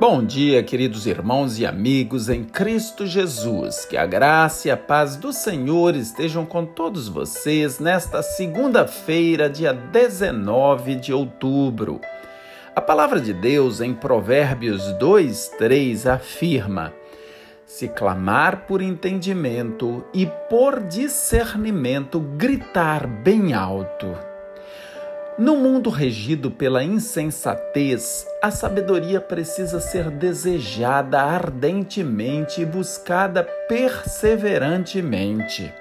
Bom dia, queridos irmãos e amigos em Cristo Jesus. Que a graça e a paz do Senhor estejam com todos vocês nesta segunda-feira, dia 19 de outubro. A palavra de Deus em Provérbios 2, 3 afirma: Se clamar por entendimento e por discernimento, gritar bem alto. No mundo regido pela insensatez, a sabedoria precisa ser desejada ardentemente e buscada perseverantemente.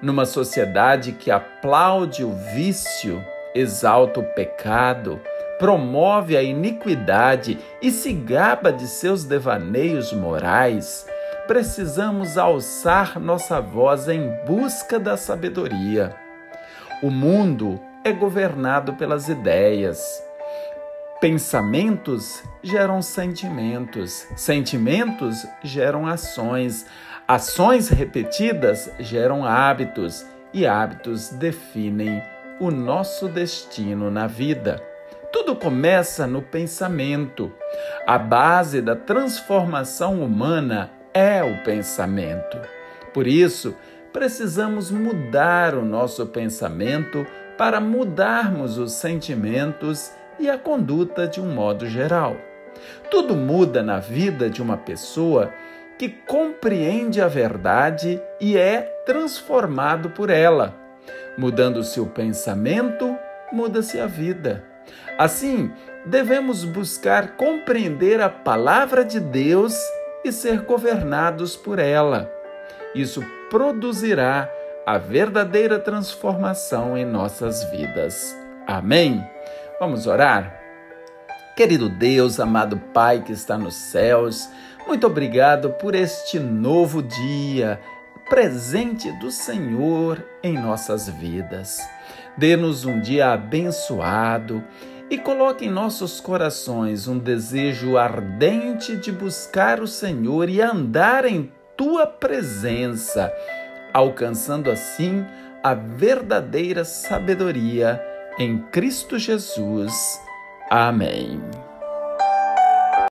Numa sociedade que aplaude o vício, exalta o pecado, promove a iniquidade e se gaba de seus devaneios morais, precisamos alçar nossa voz em busca da sabedoria. O mundo é governado pelas ideias. Pensamentos geram sentimentos, sentimentos geram ações, ações repetidas geram hábitos e hábitos definem o nosso destino na vida. Tudo começa no pensamento. A base da transformação humana é o pensamento. Por isso, precisamos mudar o nosso pensamento para mudarmos os sentimentos e a conduta de um modo geral. Tudo muda na vida de uma pessoa que compreende a verdade e é transformado por ela. Mudando-se o pensamento, muda-se a vida. Assim, devemos buscar compreender a palavra de Deus e ser governados por ela. Isso produzirá a verdadeira transformação em nossas vidas. Amém? Vamos orar? Querido Deus, amado Pai que está nos céus, muito obrigado por este novo dia, presente do Senhor em nossas vidas. Dê-nos um dia abençoado e coloque em nossos corações um desejo ardente de buscar o Senhor e andar em tua presença alcançando assim a verdadeira sabedoria em Cristo Jesus. Amém.